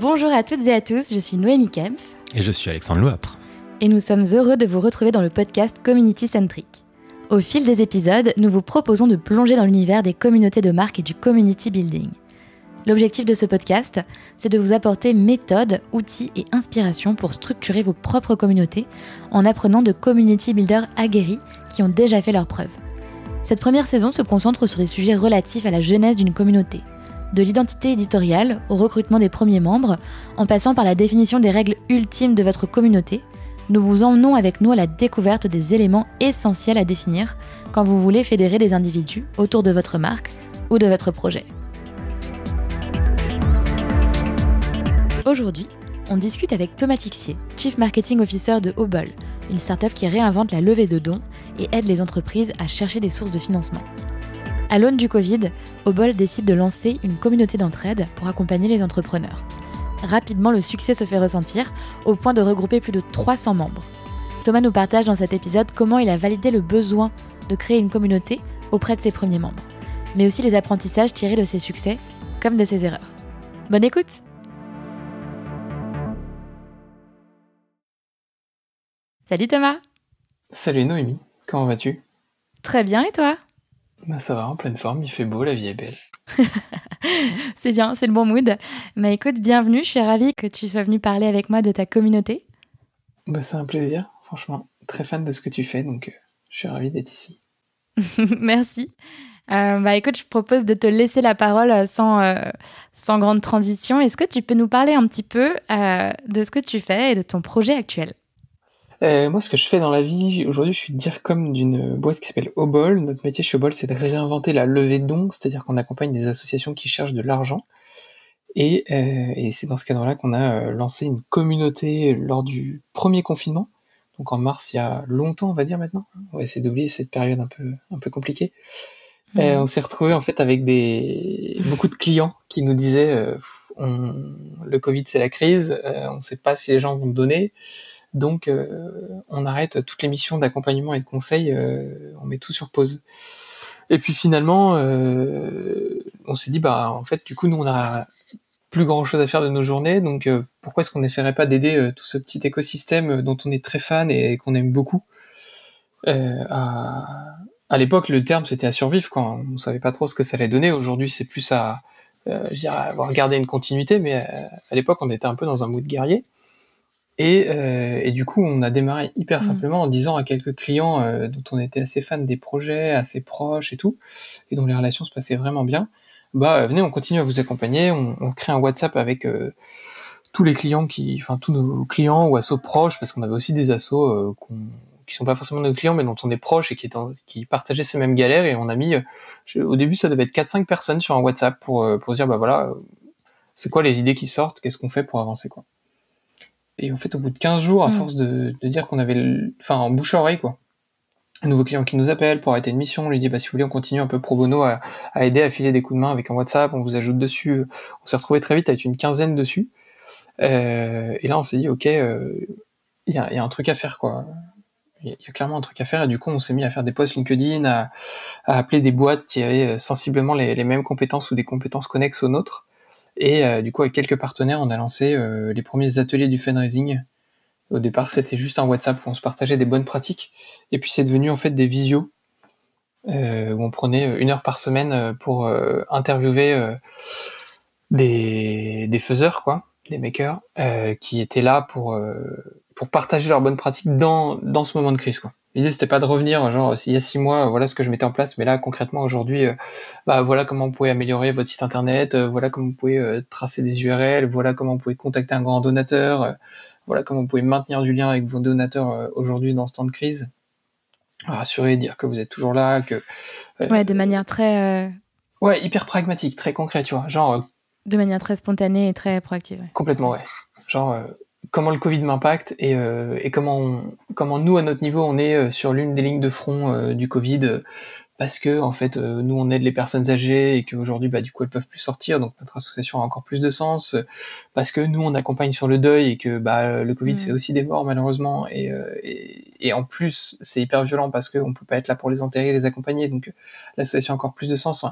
Bonjour à toutes et à tous, je suis Noémie Kempf. Et je suis Alexandre Louapre. Et nous sommes heureux de vous retrouver dans le podcast Community Centric. Au fil des épisodes, nous vous proposons de plonger dans l'univers des communautés de marque et du community building. L'objectif de ce podcast, c'est de vous apporter méthodes, outils et inspirations pour structurer vos propres communautés en apprenant de community builders aguerris qui ont déjà fait leurs preuves. Cette première saison se concentre sur des sujets relatifs à la jeunesse d'une communauté, de l'identité éditoriale au recrutement des premiers membres, en passant par la définition des règles ultimes de votre communauté, nous vous emmenons avec nous à la découverte des éléments essentiels à définir quand vous voulez fédérer des individus autour de votre marque ou de votre projet. Aujourd'hui, on discute avec Thomas Tixier, Chief Marketing Officer de Hobble, une startup qui réinvente la levée de dons et aide les entreprises à chercher des sources de financement. À l'aune du Covid, Obol décide de lancer une communauté d'entraide pour accompagner les entrepreneurs. Rapidement, le succès se fait ressentir au point de regrouper plus de 300 membres. Thomas nous partage dans cet épisode comment il a validé le besoin de créer une communauté auprès de ses premiers membres, mais aussi les apprentissages tirés de ses succès comme de ses erreurs. Bonne écoute Salut Thomas Salut Noémie, comment vas-tu? Très bien et toi? Bah, ça va, en pleine forme, il fait beau, la vie est belle. c'est bien, c'est le bon mood. Mais écoute, bienvenue, je suis ravie que tu sois venu parler avec moi de ta communauté. Bah, c'est un plaisir, franchement. Très fan de ce que tu fais, donc euh, je suis ravie d'être ici. Merci. Euh, bah écoute, je propose de te laisser la parole sans, euh, sans grande transition. Est-ce que tu peux nous parler un petit peu de ce que tu fais et de ton projet actuel? Euh, moi, ce que je fais dans la vie, aujourd'hui, je suis comme d'une boîte qui s'appelle Obol. Notre métier chez Obol, c'est de réinventer la levée de dons, c'est-à-dire qu'on accompagne des associations qui cherchent de l'argent. Et, euh, et c'est dans ce cadre-là qu'on a euh, lancé une communauté lors du premier confinement, donc en mars il y a longtemps, on va dire maintenant. On va essayer d'oublier cette période un peu un peu compliquée. Mmh. on s'est retrouvé en fait avec des beaucoup de clients qui nous disaient on, le Covid c'est la crise, on ne sait pas si les gens vont donner. Donc, euh, on arrête toutes les missions d'accompagnement et de conseil, euh, on met tout sur pause. Et puis finalement, euh, on s'est dit, bah en fait, du coup, nous, on a plus grand chose à faire de nos journées, donc pourquoi est-ce qu'on n'essaierait pas d'aider tout ce petit écosystème dont on est très fan et qu'on aime beaucoup à, l'époque, le terme c'était à survivre quand on savait pas trop ce que ça allait donner. Aujourd'hui, c'est plus à, je dirais, avoir gardé une continuité, mais à l'époque, on était un peu dans un mood guerrier. Euh, et, du coup, on a démarré hyper mmh. simplement en disant à quelques clients euh, dont on était assez fan des projets, assez proches et tout, et dont les relations se passaient vraiment bien, bah venez, on continue à vous accompagner, on, crée un WhatsApp avec euh, tous les clients qui, enfin tous nos clients ou assos proches, parce qu'on avait aussi des assos qui sont pas forcément nos clients, mais dont on est proche et qui, qui partageaient ces mêmes galères, et on a mis, au début, ça devait être 4-5 personnes sur un WhatsApp pour pour dire bah voilà, c'est quoi les idées qui sortent, qu'est-ce qu'on fait pour avancer quoi. Et en fait, au bout de 15 jours, à mm. force de, dire qu'on avait, enfin, en bouche à oreille, quoi. Un nouveau client qui nous appelle pour arrêter une mission, on lui dit, bah, si vous voulez, on continue un peu pro bono à, aider, à filer des coups de main avec un WhatsApp, on vous ajoute dessus. On s'est retrouvé très vite avec une quinzaine dessus. Euh, et là, on s'est dit, ok, euh, il y, a, un truc à faire, quoi. Il y, a clairement un truc à faire, et du coup, on s'est mis à faire des posts LinkedIn, à, appeler des boîtes qui avaient euh, sensiblement les, les, mêmes compétences ou des compétences connexes aux nôtres. Et euh, du coup, avec quelques partenaires, on a lancé euh, les premiers ateliers du fundraising. Au départ, c'était juste un WhatsApp où on se partageait des bonnes pratiques. Et puis, c'est devenu en fait des visios euh, où on prenait une heure par semaine pour interviewer des, des faiseurs, quoi, des makers, qui étaient là pour pour partager leurs bonnes pratiques dans dans ce moment de crise, quoi. L'idée c'était pas de revenir genre il y a six mois voilà ce que je mettais en place mais là concrètement aujourd'hui euh, bah voilà comment vous pouvez améliorer votre site internet euh, voilà comment vous pouvez euh, tracer des URL voilà comment vous pouvez contacter un grand donateur voilà comment vous pouvez maintenir du lien avec vos donateurs aujourd'hui dans ce temps de crise. Rassurer dire que vous êtes toujours là que ouais de manière très ouais hyper pragmatique très concret tu vois genre de manière très spontanée et très proactive complètement ouais. Genre comment le Covid m'impacte et, euh, comment, comment nous, à notre niveau, on est euh, sur l'une des lignes de front euh, du Covid parce que en fait euh, nous on aide les personnes âgées et qu'aujourd'hui bah du coup elles peuvent plus sortir donc notre association a encore plus de sens parce que nous on accompagne sur le deuil et que bah le Covid mm. c'est aussi des morts malheureusement et, euh, et, et en plus c'est hyper violent parce qu'on peut pas être là pour les enterrer les accompagner donc l'association a encore plus de sens.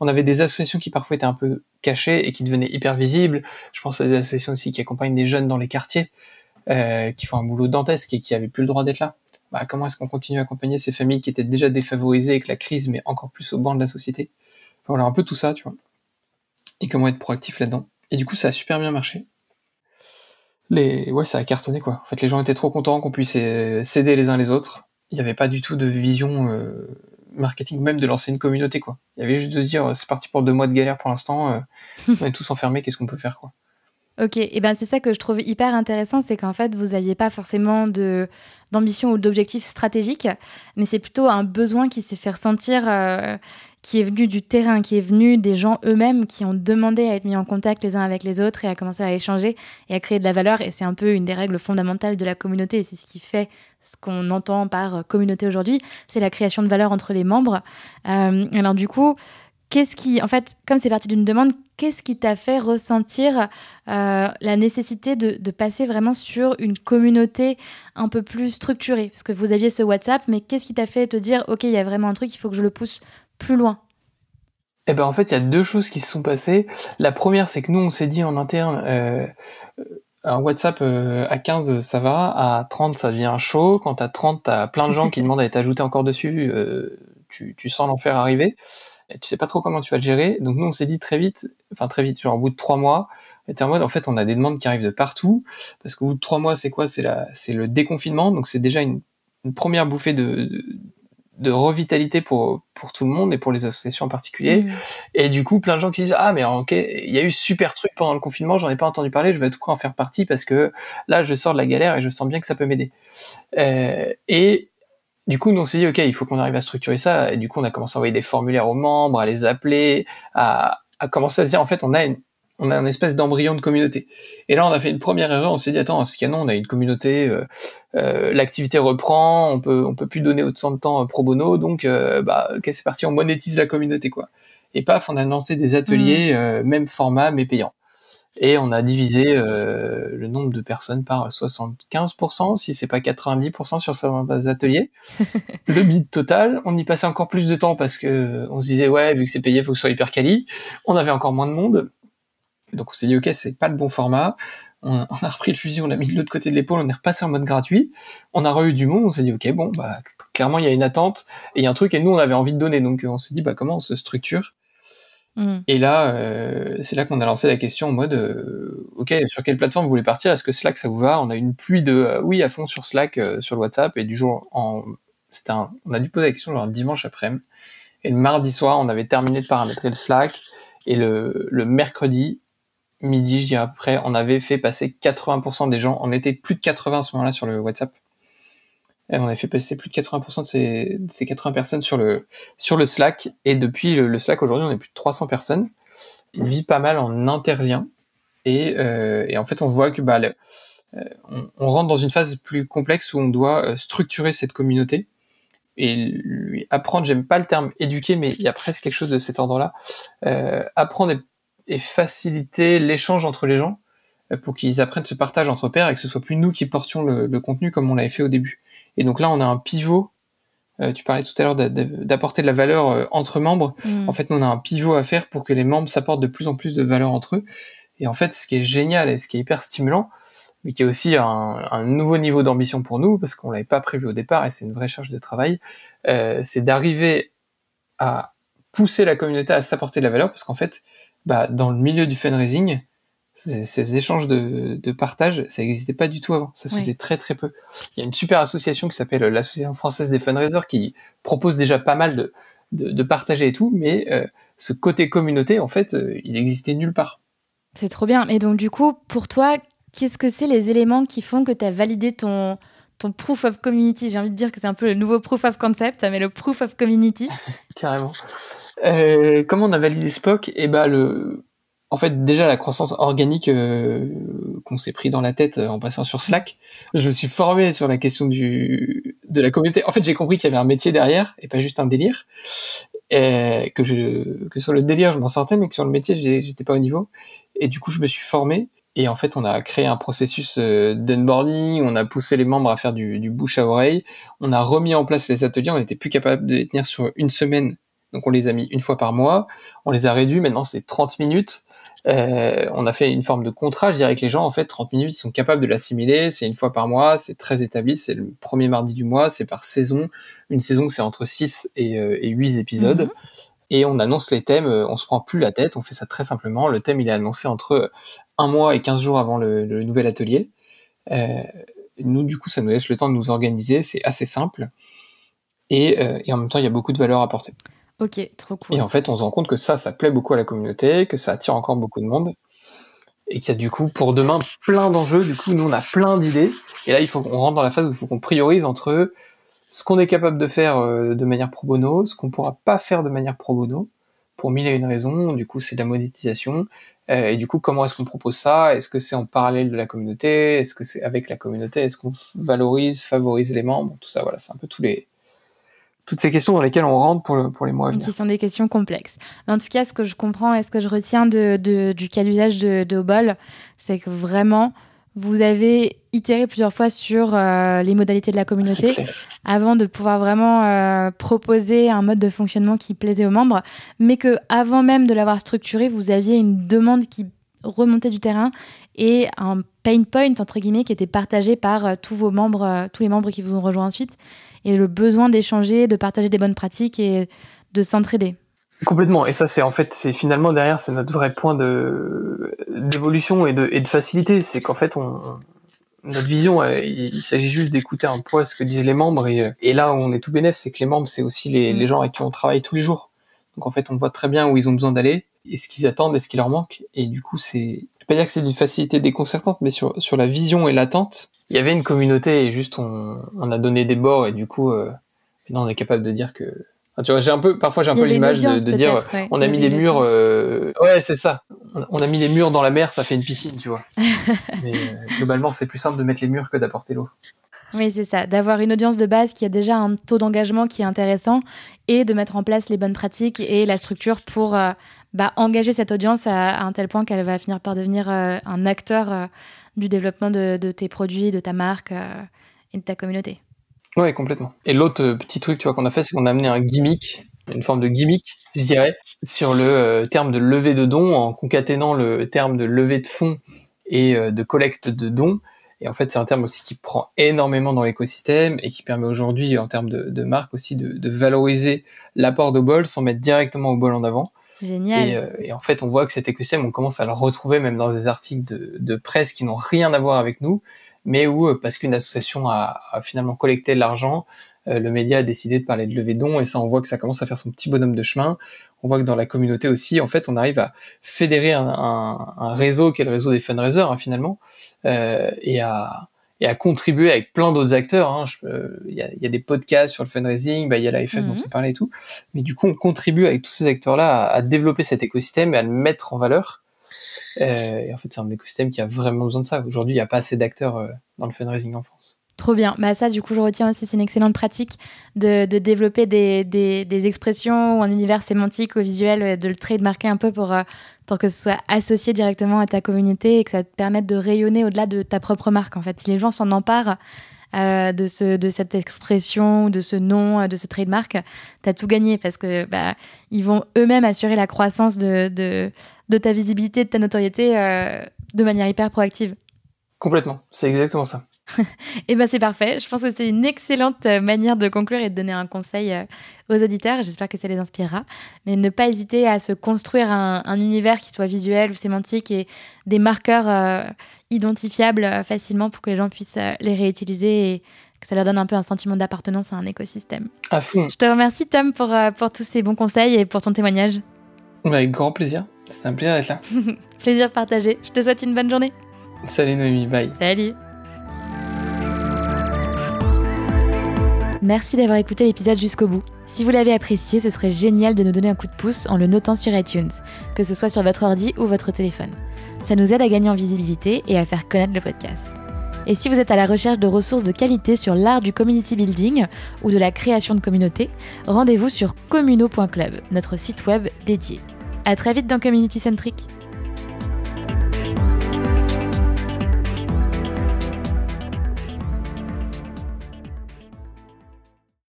On avait des associations qui parfois étaient un peu cachées et qui devenaient hyper visibles. Je pense à des associations aussi qui accompagnent des jeunes dans les quartiers euh, qui font un boulot dantesque et qui avaient plus le droit d'être là bah, comment est-ce qu'on continue à accompagner ces familles qui étaient déjà défavorisées avec la crise, mais encore plus au banc de la société? Voilà, un peu tout ça, tu vois. Et comment être proactif là-dedans. Et du coup, ça a super bien marché. Les... Ouais, ça a cartonné, quoi. En fait, les gens étaient trop contents qu'on puisse euh, s'aider les uns les autres. Il n'y avait pas du tout de vision euh, marketing, même de lancer une communauté, quoi. Il y avait juste de dire, c'est parti pour deux mois de galère pour l'instant, euh, on est tous enfermés, qu'est-ce qu'on peut faire, quoi. Ok, et ben c'est ça que je trouve hyper intéressant, c'est qu'en fait vous n'aviez pas forcément de d'ambition ou d'objectif stratégique, mais c'est plutôt un besoin qui s'est fait ressentir, euh, qui est venu du terrain, qui est venu des gens eux-mêmes qui ont demandé à être mis en contact les uns avec les autres et à commencer à échanger et à créer de la valeur. Et c'est un peu une des règles fondamentales de la communauté, et c'est ce qui fait ce qu'on entend par communauté aujourd'hui, c'est la création de valeur entre les membres. Euh, alors du coup qu'est-ce qui, en fait, comme c'est parti d'une demande, qu'est-ce qui t'a fait ressentir euh, la nécessité de, passer vraiment sur une communauté un peu plus structurée? Parce que vous aviez ce WhatsApp, mais qu'est-ce qui t'a fait te dire, OK, il y a vraiment un truc, il faut que je le pousse plus loin? Eh ben, en fait, il y a deux choses qui se sont passées. La première, c'est que nous, on s'est dit en interne, euh, un WhatsApp euh, à 15, ça va, à 30, ça devient chaud. Quand à 30, t'as plein de gens qui demandent à être ajoutés encore dessus, tu, tu sens l'enfer arriver et tu sais pas trop comment tu vas le gérer. Donc nous, on s'est dit très vite, enfin très vite, genre au bout de trois mois, on était en mode, en fait, on a des demandes qui arrivent de partout, parce qu'au bout de trois mois, c'est quoi? C'est la, c'est le déconfinement, donc c'est déjà une, première bouffée de, de, revitalité pour pour tout le monde et pour les associations en particulier. Mmh. Et du coup, plein de gens qui disent ah mais ok, il y a eu super truc pendant le confinement, j'en ai pas entendu parler, je vais tout cas en faire partie parce que là, je sors de la galère et je sens bien que ça peut m'aider. Euh, et du coup, nous, on s'est dit, OK, il faut qu'on arrive à structurer ça. Et du coup, on a commencé à envoyer des formulaires aux membres, à les appeler, à, à commencer à se dire, en fait, on a une, on a une espèce d'embryon de communauté. Et là, on a fait une première erreur. On s'est dit, attends, ce canon, on a une communauté, euh, euh, l'activité reprend, on peut, on peut plus donner autant de temps euh, pro bono, donc, bah, ok, c'est parti, on monétise la communauté, quoi. Et paf, on a lancé des ateliers, mmh. même format, mais payants et on a divisé euh, le nombre de personnes par 75%, si c'est pas 90% sur certains ateliers. le bid total, on y passait encore plus de temps parce que on se disait ouais, vu que c'est payé, faut que ce soit hyper quali. On avait encore moins de monde, donc on s'est dit ok, c'est pas le bon format. On, a repris le fusil, on l'a mis de l'autre côté de l'épaule, on est repassé en mode gratuit. On a re eu du monde, on s'est dit ok, bon bah clairement il y a une attente et il y a un truc et nous on avait envie de donner, donc on s'est dit bah comment on se structure Mm. Et là, euh, c'est là qu'on a lancé la question en mode, euh, ok, sur quelle plateforme vous voulez partir? Est-ce que Slack ça vous va? On a une pluie de euh, oui à fond sur Slack, sur le WhatsApp, et du jour en, c'était on a dû poser la question genre dimanche après-midi, et le mardi soir, on avait terminé de paramétrer le Slack, et le, le mercredi midi, je dirais après, on avait fait passer 80% des gens, on était plus de 80 à ce moment-là sur le WhatsApp on a fait passer plus de 80% de ces, de ces 80 personnes sur le, sur le Slack. Et depuis le, Slack, aujourd'hui, on est plus de 300 personnes. Il vit pas mal en interlien. Et, euh, en fait, on voit que bah, euh, on, rentre dans une phase plus complexe où on doit euh, structurer cette communauté et lui apprendre, j'aime pas le terme éduquer, mais il y a presque quelque chose de cet ordre-là, euh, apprendre et, faciliter l'échange entre les gens pour qu'ils apprennent ce partage entre pairs et que ce soit plus nous qui portions le contenu comme on l'avait fait au début. Et donc là, on a un pivot. Euh, tu parlais tout à l'heure d'apporter de la valeur euh, entre membres. Mm. En fait, nous, on a un pivot à faire pour que les membres s'apportent de plus en plus de valeur entre eux. Et en fait, ce qui est génial et ce qui est hyper stimulant, mais qui est aussi un, un nouveau niveau d'ambition pour nous, parce qu'on l'avait pas prévu au départ et c'est une vraie charge de travail, euh, c'est d'arriver à pousser la communauté à s'apporter de la valeur, parce qu'en fait, bah, dans le milieu du fundraising, ces, échanges de, de, partage, ça n'existait pas du tout avant. Ça se faisait très très peu. Il y a une super association qui s'appelle l'Association française des fundraisers qui propose déjà pas mal de, de, de partager et tout, mais euh, ce côté communauté, en fait, euh, il existait nulle part. C'est trop bien. Et donc du coup, pour toi, qu'est-ce que c'est les éléments qui font que tu as validé ton, ton proof of community? J'ai envie de dire que c'est un peu le nouveau proof of concept, mais le proof of community. Carrément. Euh, comment on a validé Spock? Eh ben le en fait, déjà la croissance organique euh, qu'on s'est pris dans la tête euh, en passant sur Slack, je me suis formé sur la question du de la communauté. En fait, j'ai compris qu'il y avait un métier derrière et pas juste un délire. Et que je, que sur le délire, je m'en sortais, mais que sur le métier, j'étais pas au niveau. Et du coup, je me suis formé. Et en fait, on a créé un processus euh, d'unboarding, on a poussé les membres à faire du, du bouche à oreille, on a remis en place les ateliers, on n'était plus capable de les tenir sur une semaine, donc on les a mis une fois par mois, on les a réduits, maintenant c'est 30 minutes, euh, on a fait une forme de contrat, je dirais que les gens, en fait, 30 minutes, ils sont capables de l'assimiler, c'est une fois par mois, c'est très établi, c'est le premier mardi du mois, c'est par saison. Une saison, c'est entre 6 et, euh, et 8 épisodes. Mhm. Et on annonce les thèmes, euh, on se prend plus la tête, on fait ça très simplement. Le thème, il est annoncé entre un mois et 15 jours avant le, nouvel atelier. Euh, nous, du coup, ça nous laisse le temps de nous organiser, c'est assez simple. Et, et en même temps, il y a beaucoup de valeur apportée. Ok, trop cool. Et en fait, on se rend compte que ça, ça plaît beaucoup à la communauté, que ça attire encore beaucoup de monde, et qu'il y a du coup pour demain plein d'enjeux. Du coup, nous, on a plein d'idées, et là, il faut qu'on rentre dans la phase où il faut qu'on priorise entre ce qu'on est capable de faire euh, de manière pro bono, ce qu'on pourra pas faire de manière pro bono, pour mille et une raisons. Du coup, c'est de la monétisation. Euh, et du coup, comment est-ce qu'on propose ça? Est-ce que c'est en parallèle de la communauté? Est-ce que c'est avec la communauté? Est-ce qu'on valorise, favorise les membres? Tout ça, voilà, c'est un peu tous les toutes ces questions dans lesquelles on rentre pour, pour les mois à venir. Qui sont des questions complexes. Mais en tout cas, ce que je comprends et ce que je retiens de, de, du cas d'usage de, de Obol, c'est que vraiment, vous avez itéré plusieurs fois sur euh, les modalités de la communauté avant de pouvoir vraiment euh, proposer un mode de fonctionnement qui plaisait aux membres, mais que avant même de l'avoir structuré, vous aviez une demande qui remontait du terrain et un pain point entre guillemets qui était partagé par euh, tous vos membres, tous les membres qui vous ont rejoint ensuite et le besoin d'échanger, de partager des bonnes pratiques et de s'entraider. Complètement. Et ça, c'est en fait, c'est finalement derrière, c'est notre vrai point de d'évolution et de, et de facilité. C'est qu'en fait, on, notre vision, euh, il, s'agit juste d'écouter un peu ce que disent les membres. Et, et là où on est tout bénéf, c'est que les membres, c'est aussi les, les gens avec qui on travaille tous les jours. Donc en fait, on voit très bien où ils ont besoin d'aller et ce qu'ils attendent et ce qui leur manque. Et du coup, c'est, je vais pas dire que c'est d'une facilité déconcertante, mais sur, sur la vision et l'attente, il y avait une communauté et juste on, on a donné des bords et du coup euh, maintenant on est capable de dire que tu vois j'ai un peu parfois j'ai un peu l'image de, de dire on a mis les murs euh, ouais c'est ça. On a mis les murs dans la mer ça fait une piscine tu vois. Mais euh, globalement c'est plus simple de mettre les murs que d'apporter l'eau. Oui, c'est ça, d'avoir une audience de base qui a déjà un taux d'engagement qui est intéressant et de mettre en place les bonnes pratiques et la structure pour euh, bah, engager cette audience à, un tel point qu'elle va finir par devenir un acteur du développement de, tes produits, de ta marque euh, et de ta communauté. Ouais, complètement. Et l'autre euh, petit truc, tu vois, qu'on a fait, c'est qu'on a amené un gimmick, une forme de gimmick, je dirais, sur le euh, terme de levée de dons, en concaténant le terme de levée de fonds et de collecte de dons. Et en fait, c'est un terme aussi qui prend énormément dans l'écosystème et qui permet aujourd'hui, en termes de, marque aussi, de, valoriser l'apport de bol sans mettre directement au bol en avant. Génial. Euh, et, en fait, on voit que cet écosystème, on commence à le retrouver même dans des articles de, presse qui n'ont rien à voir avec nous, mais où, euh, parce qu'une association a, finalement collecté l'argent, euh, le média a décidé de parler de levée de dons, et ça, on voit que ça commence à faire son petit bonhomme de chemin. On voit que dans la communauté aussi, en fait, on arrive à fédérer un, réseau qui est le réseau des fundraisers, hein, finalement, et à et à contribuer avec plein d'autres acteurs. Hein. Il y, a, y, a, des podcasts sur le fundraising, bah, il y a l'AFF dont mhm. tu parlais et tout. Mais du coup, on contribue avec tous ces acteurs-là à, à, développer cet écosystème et à le mettre en valeur. Euh, et en fait, c'est un écosystème qui a vraiment besoin de ça. Aujourd'hui, il n'y a pas assez d'acteurs euh, dans le fundraising en France. Trop bien. Bah ça, du coup, je retiens aussi, c'est une excellente pratique de, développer des, expressions ou un univers sémantique ou visuel, de le trademarker un peu pour, euh, pour que ce soit associé directement à ta communauté et que ça te permette de rayonner au-delà de ta propre marque. En fait, si les gens s'en emparent euh, de, ce, de cette expression, de ce nom, euh, de ce trademark, tu as tout gagné parce que bah, ils vont eux-mêmes assurer la croissance de, de, ta visibilité, de ta notoriété de manière hyper proactive. Complètement, c'est exactement ça. Et eh ben c'est parfait. Je pense que c'est une excellente euh, manière de conclure et de donner un conseil euh, aux auditeurs. J'espère que ça les inspirera. Mais ne pas hésiter à se construire un, univers qui soit visuel ou sémantique et des marqueurs euh, identifiables facilement pour que les gens puissent les réutiliser et que ça leur donne un peu un sentiment d'appartenance à un écosystème. À fond. Je te remercie Tom pour, pour tous ces bons conseils et pour ton témoignage. Avec grand plaisir. C'était un plaisir d'être là. plaisir partagé. Je te souhaite une bonne journée. Salut Noémie, bye. Salut. Merci d'avoir écouté l'épisode jusqu'au bout. Si vous l'avez apprécié, ce serait génial de nous donner un coup de pouce en le notant sur iTunes, que ce soit sur votre ordi ou votre téléphone. Ça nous aide à gagner en visibilité et à faire connaître le podcast. Et si vous êtes à la recherche de ressources de qualité sur l'art du community building ou de la création de communautés, rendez-vous sur communo.club, notre site web dédié. À très vite dans Community Centric.